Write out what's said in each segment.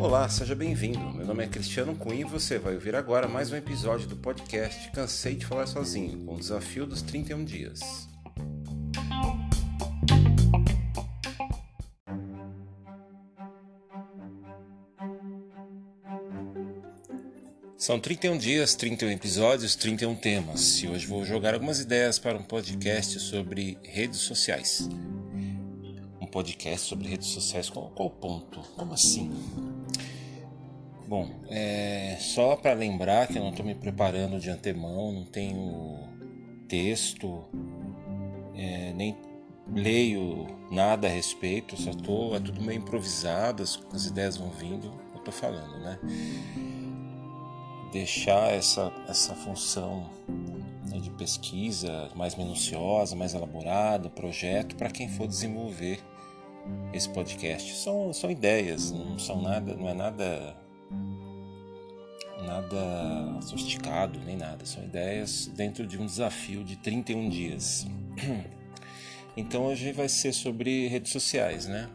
Olá, seja bem-vindo. Meu nome é Cristiano Cunha e você vai ouvir agora mais um episódio do podcast Cansei de Falar Sozinho, com o desafio dos 31 dias. São 31 dias, 31 episódios, 31 temas. E hoje vou jogar algumas ideias para um podcast sobre redes sociais. Podcast sobre redes sociais, qual, qual ponto? Como assim? Bom, é, só para lembrar que eu não estou me preparando de antemão, não tenho texto, é, nem leio nada a respeito, só tô, é tudo meio improvisado, as, as ideias vão vindo, eu estou falando, né? deixar essa, essa função né, de pesquisa mais minuciosa, mais elaborada, projeto para quem for desenvolver esse podcast. São, são ideias, não são nada, não é nada nada sofisticado nem nada, são ideias dentro de um desafio de 31 dias. Então hoje vai ser sobre redes sociais, né?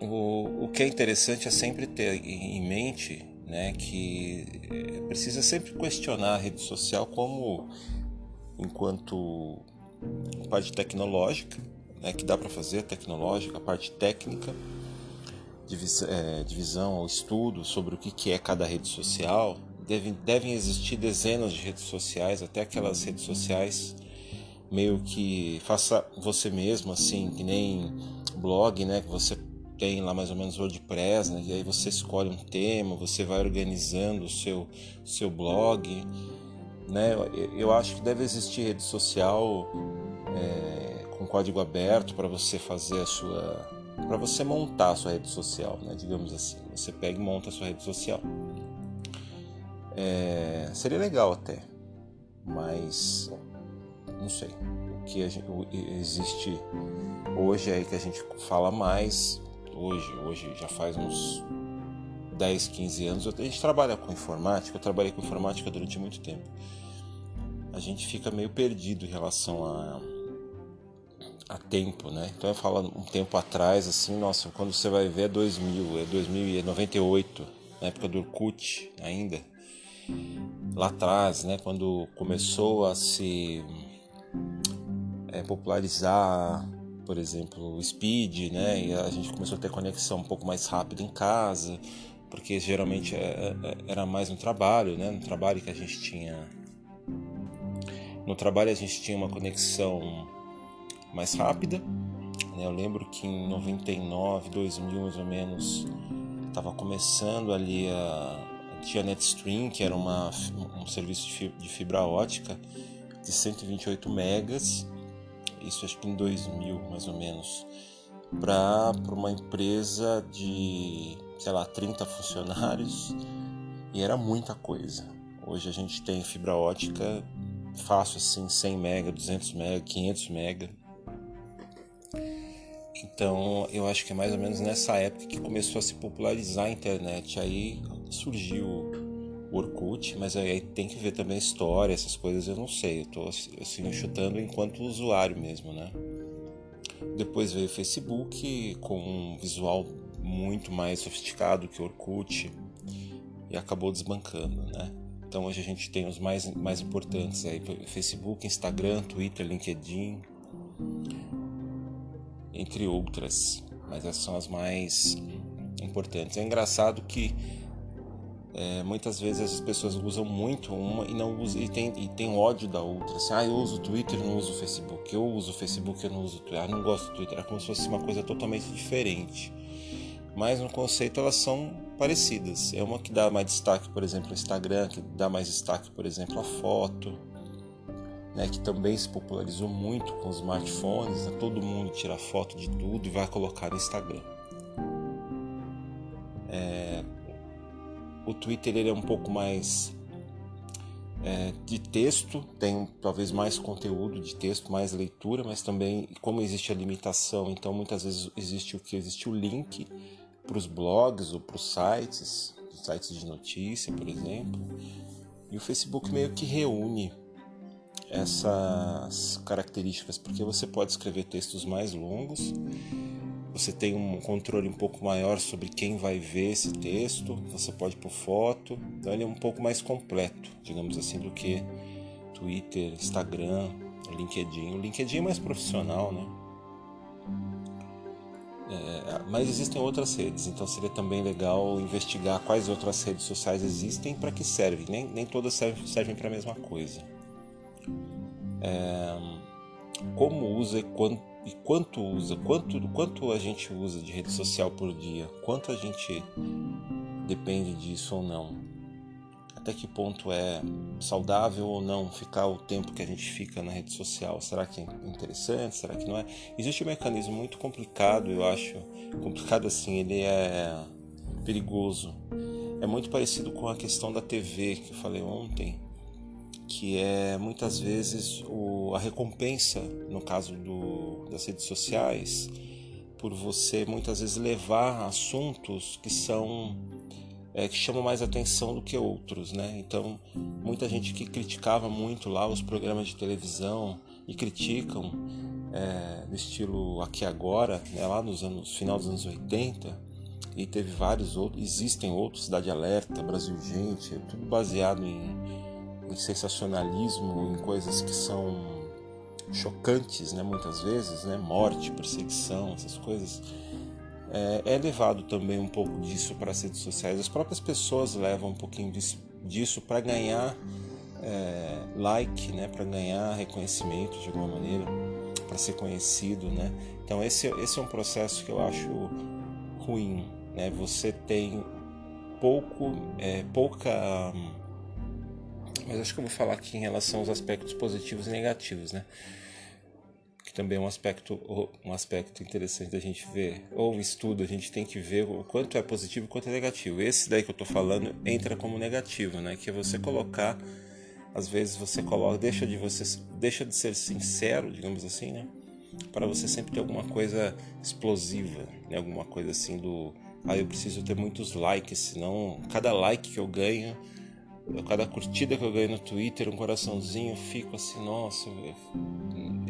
O, o que é interessante é sempre ter em mente né, que eh, precisa sempre questionar a rede social como enquanto parte tecnológica, né, que dá para fazer tecnológica, a parte técnica, eh, divisão estudo sobre o que é cada rede social. Devem, devem existir dezenas de redes sociais, até aquelas redes sociais meio que faça você mesmo, assim, que nem blog, né, que você tem lá mais ou menos WordPress, né? E aí você escolhe um tema, você vai organizando o seu, seu blog, né? Eu, eu acho que deve existir rede social é, com código aberto para você fazer a sua, para você montar a sua rede social, né? Digamos assim, você pega e monta a sua rede social. É, seria legal até, mas não sei o que gente, existe hoje aí que a gente fala mais hoje, hoje já faz uns 10, 15 anos, a gente trabalha com informática, eu trabalhei com informática durante muito tempo. A gente fica meio perdido em relação a, a tempo, né? Então eu falo um tempo atrás, assim, nossa, quando você vai ver é 2000, é 2098, na época do Orkut ainda. Lá atrás, né, quando começou a se é, popularizar por exemplo, o speed, né? E a gente começou a ter conexão um pouco mais rápida em casa, porque geralmente é, é, era mais no trabalho, né? No trabalho que a gente tinha. No trabalho a gente tinha uma conexão mais rápida. Né? Eu lembro que em 99, 2000 mais ou menos, estava começando ali a. Tinha NetStream, que era uma, um serviço de fibra ótica de 128 megas isso acho que em 2000 mais ou menos, para uma empresa de, sei lá, 30 funcionários e era muita coisa. Hoje a gente tem fibra ótica fácil assim, 100 mega, 200 mega, 500 mega. Então eu acho que é mais ou menos nessa época que começou a se popularizar a internet. Aí surgiu Orkut, mas aí tem que ver também a história, essas coisas eu não sei, eu tô assim chutando enquanto usuário mesmo, né? Depois veio o Facebook com um visual muito mais sofisticado que o Orkut e acabou desbancando, né? Então hoje a gente tem os mais, mais importantes aí, Facebook, Instagram, Twitter, LinkedIn, entre outras, mas essas são as mais importantes. É engraçado que é, muitas vezes as pessoas usam muito uma e não usam, e tem, e tem ódio da outra. Assim, ah, eu uso o Twitter, não uso o Facebook. Eu uso o Facebook, eu não uso o Twitter. Ah, não gosto do Twitter. É como se fosse uma coisa totalmente diferente. Mas no conceito elas são parecidas. É uma que dá mais destaque, por exemplo, ao Instagram, que dá mais destaque, por exemplo, à foto, né, que também se popularizou muito com os smartphones. Né? Todo mundo tira foto de tudo e vai colocar no Instagram. É, o Twitter ele é um pouco mais é, de texto, tem talvez mais conteúdo de texto, mais leitura, mas também, como existe a limitação, então muitas vezes existe o que? Existe o link para os blogs ou para os sites, sites de notícia, por exemplo. E o Facebook meio que reúne essas características, porque você pode escrever textos mais longos, você tem um controle um pouco maior sobre quem vai ver esse texto, você pode pôr foto, então ele é um pouco mais completo, digamos assim, do que Twitter, Instagram, LinkedIn. O LinkedIn é mais profissional, né? É, mas existem outras redes, então seria também legal investigar quais outras redes sociais existem para que servem. Nem, nem todas servem, servem para a mesma coisa. É, como usa e quanto, e quanto usa, quanto, quanto a gente usa de rede social por dia, quanto a gente depende disso ou não até que ponto é saudável ou não ficar o tempo que a gente fica na rede social. Será que é interessante? Será que não é? Existe um mecanismo muito complicado, eu acho. Complicado assim, ele é perigoso. É muito parecido com a questão da TV que eu falei ontem, que é muitas vezes o, a recompensa, no caso do, das redes sociais, por você muitas vezes levar assuntos que são é, que chamam mais atenção do que outros, né? Então, muita gente que criticava muito lá os programas de televisão e criticam é, no estilo aqui agora, né? lá nos anos final dos anos 80, e teve vários outros, existem outros, Cidade Alerta, Brasil Gente, tudo baseado em, em sensacionalismo, em coisas que são chocantes, né? Muitas vezes, né? Morte, perseguição, essas coisas é, é levado também um pouco disso para as redes sociais. As próprias pessoas levam um pouquinho disso, disso para ganhar é, like, né, para ganhar reconhecimento de alguma maneira, para ser conhecido, né. Então esse, esse é um processo que eu acho ruim, né. Você tem pouco, é, pouca, mas acho que eu vou falar aqui em relação aos aspectos positivos e negativos, né também é um aspecto, um aspecto interessante da gente ver. Ou estudo, a gente tem que ver o quanto é positivo e quanto é negativo. Esse daí que eu estou falando entra como negativo, né? Que é você colocar, às vezes você coloca, deixa de você, deixa de ser sincero, digamos assim, né? Para você sempre ter alguma coisa explosiva, né? Alguma coisa assim do, ah, eu preciso ter muitos likes, senão cada like que eu ganho cada curtida que eu ganho no Twitter, um coraçãozinho, eu fico assim, nossa,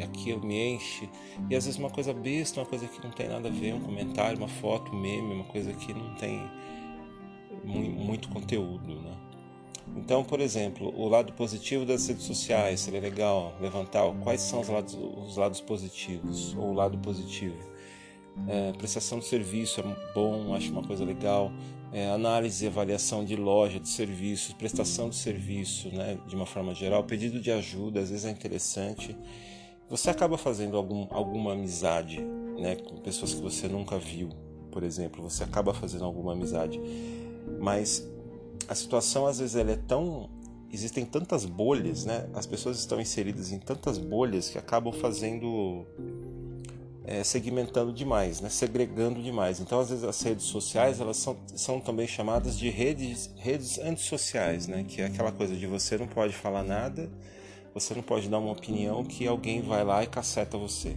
aquilo me enche. E às vezes uma coisa besta, uma coisa que não tem nada a ver, um comentário, uma foto, um meme, uma coisa que não tem muito conteúdo, né? Então, por exemplo, o lado positivo das redes sociais seria legal levantar quais são os lados, os lados positivos ou o lado positivo. É, prestação de serviço é bom, acho uma coisa legal é, análise e avaliação de loja, de serviços, prestação de serviço, né, de uma forma geral, pedido de ajuda, às vezes é interessante. Você acaba fazendo algum, alguma amizade né, com pessoas que você nunca viu, por exemplo, você acaba fazendo alguma amizade. Mas a situação às vezes ela é tão existem tantas bolhas, né? As pessoas estão inseridas em tantas bolhas que acabam fazendo é, segmentando demais, né? segregando demais. Então, às vezes, as redes sociais elas são, são também chamadas de redes, redes antissociais, né? que é aquela coisa de você não pode falar nada, você não pode dar uma opinião que alguém vai lá e caceta você.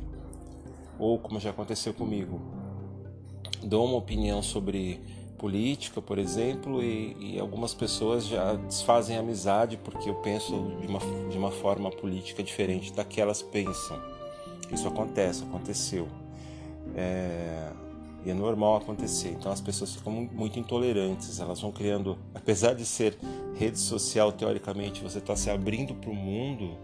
Ou, como já aconteceu comigo, dou uma opinião sobre política, por exemplo, e, e, algumas pessoas já desfazem amizade porque eu penso de uma, de uma forma política diferente da que elas pensam. Isso acontece, aconteceu. É, e é normal acontecer. Então as pessoas ficam muito intolerantes, elas vão criando, apesar de ser rede social, teoricamente você está se abrindo para o mundo,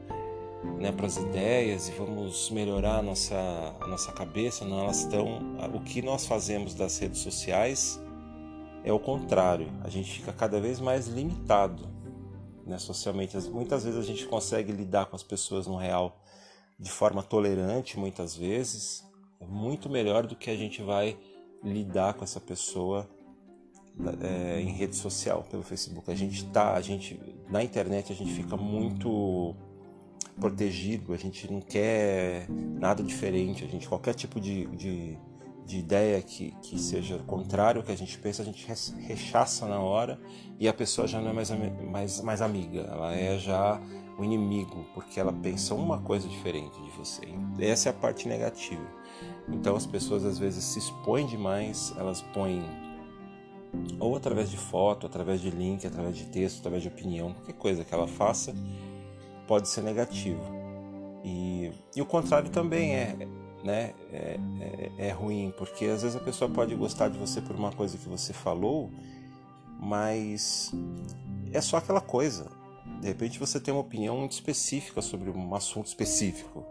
né, para as ideias e vamos melhorar a nossa, a nossa cabeça, não, elas estão. O que nós fazemos das redes sociais é o contrário, a gente fica cada vez mais limitado né, socialmente. Muitas vezes a gente consegue lidar com as pessoas no real de forma tolerante muitas vezes, é muito melhor do que a gente vai lidar com essa pessoa é, em rede social, pelo Facebook. A gente tá, a gente na internet a gente fica muito protegido, a gente não quer nada diferente, a gente qualquer tipo de, de, de ideia que, que seja contrário ao que a gente pensa, a gente rechaça na hora e a pessoa já não é mais, mais, mais amiga, ela é já o inimigo, porque ela pensa uma coisa diferente de você. Essa é a parte negativa. Então as pessoas às vezes se expõem demais, elas põem ou através de foto, através de link, através de texto, através de opinião, qualquer coisa que ela faça, pode ser negativo. E, e o contrário também é, né, é, é, é, ruim, porque às vezes a pessoa pode gostar de você por uma coisa que você falou, mas é só aquela coisa. De repente você tem uma opinião específica sobre um assunto específico.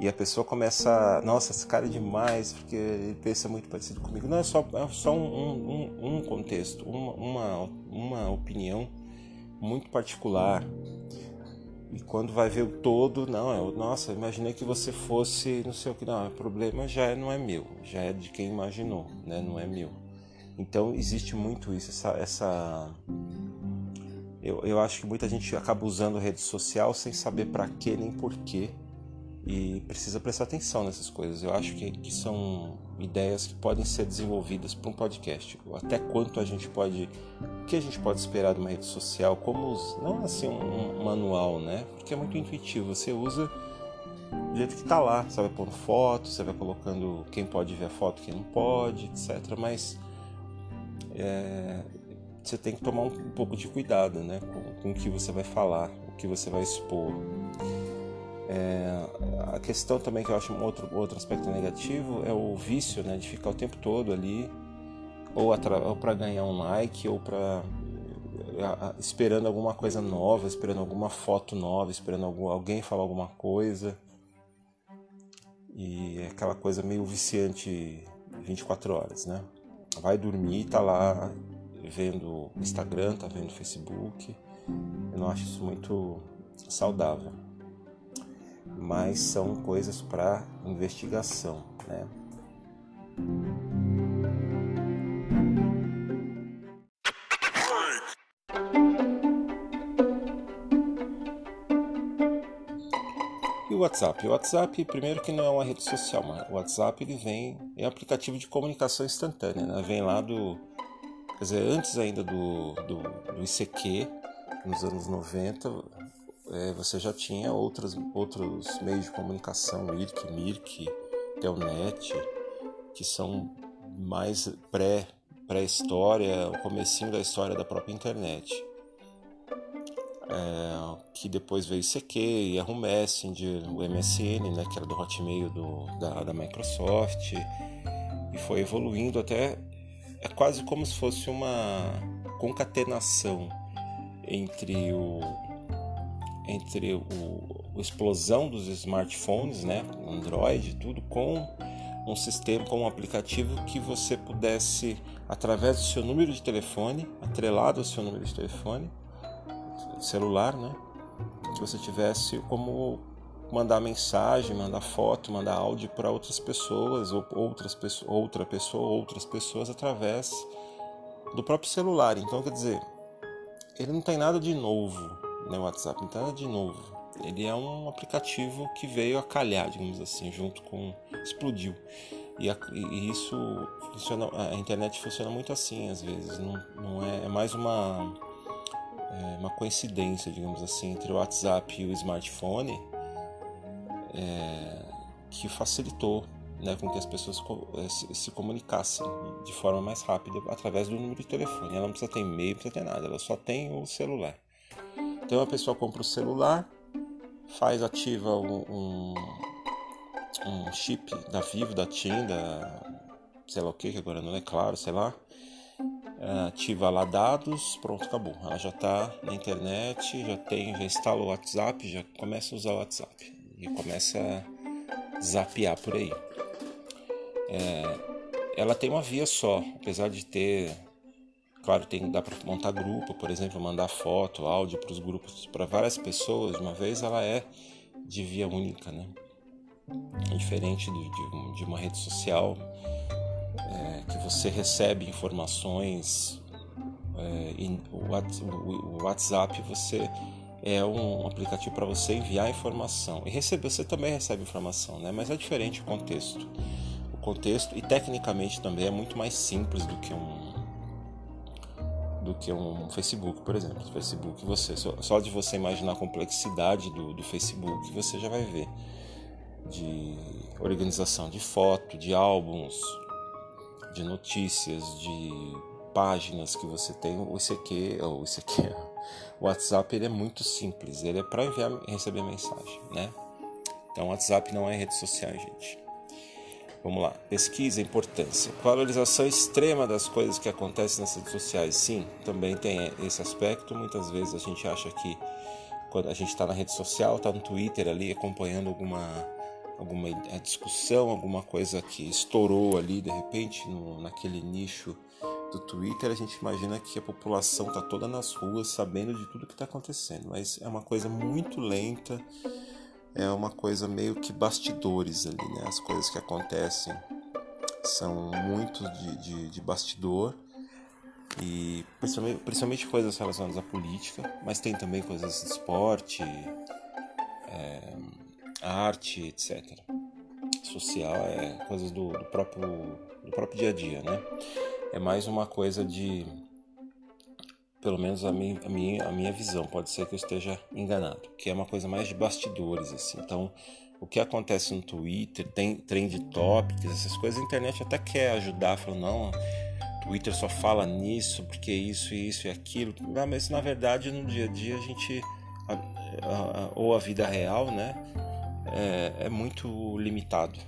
E a pessoa começa, nossa, esse cara é demais, porque ele pensa muito parecido comigo. Não, é só, é só um, um, um contexto, uma, uma, uma opinião muito particular e quando vai ver o todo, não, é, nossa, imaginei que você fosse, não sei o que, não, o problema já é, não é meu, já é de quem imaginou, né, não é meu. Então existe muito isso, essa, essa eu, eu acho que muita gente acaba usando rede social sem saber para que nem porquê e precisa prestar atenção nessas coisas. Eu acho que, que são ideias que podem ser desenvolvidas para um podcast. Até quanto a gente pode, o que a gente pode esperar de uma rede social, como não assim um, um manual, né? Porque é muito intuitivo. Você usa do jeito que está lá. Você vai pondo foto, você vai colocando quem pode ver a foto, quem não pode, etc. Mas é, você tem que tomar um, pouco de cuidado, né? Com, com o que você vai falar, o que você vai expor. É, a questão também que eu acho um outro, outro aspecto negativo é o vício né, de ficar o tempo todo ali, ou, ou para ganhar um like, ou para esperando alguma coisa nova, esperando alguma foto nova, esperando algum, alguém falar alguma coisa. E é aquela coisa meio viciante 24 horas, né? Vai dormir, tá lá vendo Instagram, tá vendo Facebook. Eu não acho isso muito saudável mas são coisas para investigação, né? E o WhatsApp? O WhatsApp, primeiro que não é uma rede social, mas o WhatsApp ele vem, é um aplicativo de comunicação instantânea, né? Vem lá do, quer dizer, antes ainda do, do, do ICQ, nos anos 90, é, você já tinha outras, outros meios de comunicação, IRC, MIRC, Telnet, que são mais pré, pré-história, o comecinho da história da própria internet. É, que depois veio ICQ, Yahoo Messenger, o MSN, né, que era do Hotmail do, da, da Microsoft, e foi evoluindo até é quase como se fosse uma concatenação entre o entre o, a explosão dos smartphones, né, Android, tudo com um sistema, com um aplicativo que você pudesse, através do seu número de telefone, atrelado ao seu número de telefone, celular, né, que você tivesse como mandar mensagem, mandar foto, mandar áudio para outras pessoas, ou outras outra pessoa, outras pessoas através do próprio celular. Então, quer dizer, ele não tem nada de novo, né, WhatsApp não tem nada de novo. Ele é um aplicativo que veio a calhar, digamos assim, junto com. explodiu. E, a, e isso funciona. A internet funciona muito assim às vezes. Não, não é, é mais uma. É uma coincidência, digamos assim, entre o WhatsApp e o smartphone é, que facilitou né, com que as pessoas é, se, se, comunicassem de forma mais rápida através do número de telefone. Ela não precisa ter e-mail, não precisa ter nada, ela só tem o celular. Então a pessoa compra o celular, faz, ativa um, um, um chip da Vivo, da TIM, da sei lá o que, que agora não é claro, sei lá. Ativa lá dados, pronto, acabou. Ela já está na internet, já tem, já instala o WhatsApp, já começa a usar o WhatsApp e começa a zapear por aí. É, ela tem uma via só, apesar de ter Claro, tem, dá para montar grupo, por exemplo, mandar foto, áudio para os grupos para várias pessoas de uma vez, ela é de via única, né? Diferente de, de, uma rede social é, que você recebe informações é, o, o WhatsApp você é um aplicativo para você enviar informação e receber você também recebe informação, né? Mas é diferente o contexto. O contexto e tecnicamente também é muito mais simples do que um do que um Facebook, por exemplo. O Facebook, você só, de você imaginar a complexidade do, do Facebook, você já vai ver de organização de foto, de álbuns, de notícias, de páginas que você tem, o ICQ, ou ICQ, O WhatsApp ele é muito simples, ele é para enviar e receber mensagem, né? Então, o WhatsApp não é rede social, gente. Vamos lá. Pesquisa, importância. Valorização extrema das coisas que acontecem nas redes sociais. Sim, também tem esse aspecto. Muitas vezes a gente acha que quando a gente está na rede social, está no Twitter ali acompanhando alguma alguma discussão, alguma coisa que estourou ali de repente no, naquele nicho do Twitter, a gente imagina que a população está toda nas ruas sabendo de tudo que está acontecendo, mas é uma coisa muito lenta, é uma coisa meio que bastidores ali, né? As coisas que acontecem são muito de, de, de bastidor e principalmente, principalmente, coisas relacionadas à política, mas tem também coisas de esporte, é, arte, etc. Social, é coisas do, do, próprio, do próprio dia a dia, né? É mais uma coisa de. Pelo menos a minha, a, minha, a minha visão, pode ser que eu esteja enganado, que é uma coisa mais de bastidores, assim. Então, o que acontece no Twitter, tem trend topics, essas coisas, a internet até quer ajudar, falando, não, Twitter só fala nisso, porque isso, isso e aquilo. Mas na verdade no dia a dia a gente. ou a vida real, né? é, é muito limitado.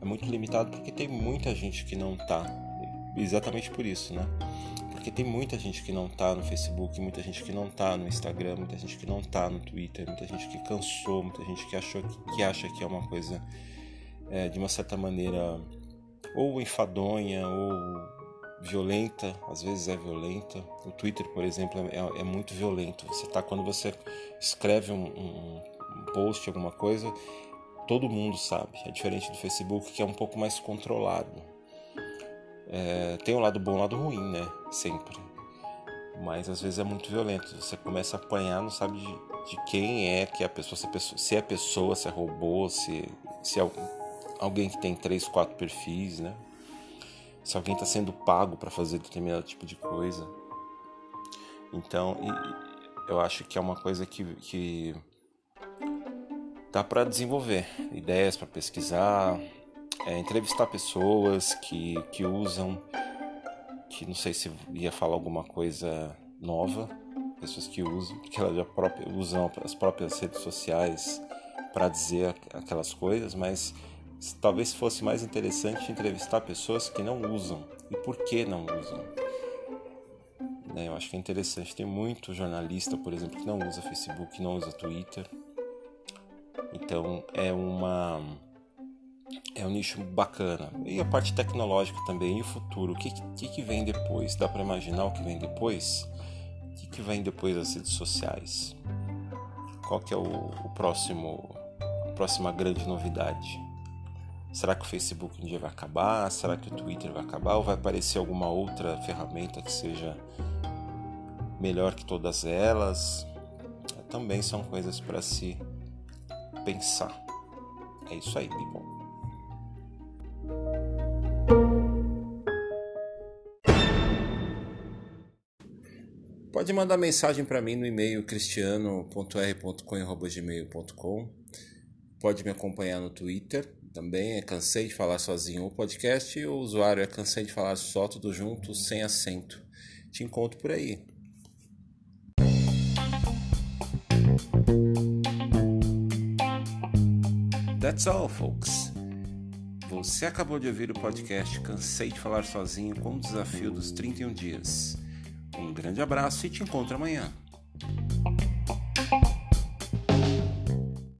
É muito limitado porque tem muita gente que não tá. Exatamente por isso, né? Porque tem muita gente que não tá no Facebook, muita gente que não tá no Instagram, muita gente que não tá no Twitter, muita gente que cansou, muita gente que achou que, acha que é uma coisa é, de uma certa maneira ou enfadonha ou violenta, às vezes é violenta. O Twitter, por exemplo, é, é muito violento. Você tá quando você escreve um, um, post, alguma coisa, todo mundo sabe. É diferente do Facebook, que é um pouco mais controlado. É, tem um lado bom e um lado ruim, né? Sempre. Mas às vezes é muito violento. Você começa a apanhar, não sabe de, de quem é que é a pessoa, se, é pessoa, se é pessoa, se é robô, se, se é alguém que tem três, quatro perfis, né? Se alguém está sendo pago para fazer determinado tipo de coisa. Então, eu acho que é uma coisa que, que dá para desenvolver ideias para pesquisar, é, entrevistar pessoas que, que usam, que não sei se ia falar alguma coisa nova, pessoas que usam, porque elas já usam as próprias redes sociais para dizer aquelas coisas, mas talvez fosse mais interessante entrevistar pessoas que não usam e por que não usam. Né, eu acho que é interessante. Tem muito jornalista, por exemplo, que não usa Facebook, que não usa Twitter então é uma é um nicho bacana. E a parte tecnológica também, e o futuro, o que, que, que vem depois? Dá para imaginar o que vem depois? O que, que vem depois das redes sociais? Qual que é o, o próximo, a próxima grande novidade? Será que o Facebook um dia vai acabar? Será que o Twitter vai acabar? Ou vai aparecer alguma outra ferramenta que seja melhor que todas elas? Também são coisas para se pensar. É isso aí, people. Pode mandar mensagem para mim no e-mail cristiano.r.com.gmail.com Pode me acompanhar no Twitter também, é Cansei de Falar Sozinho o podcast e o usuário é Cansei de Falar Só, tudo junto, sem acento. Te encontro por aí. That's all, folks. Você acabou de ouvir o podcast Cansei de Falar Sozinho com o desafio dos 31 dias. Um grande abraço e te encontro amanhã.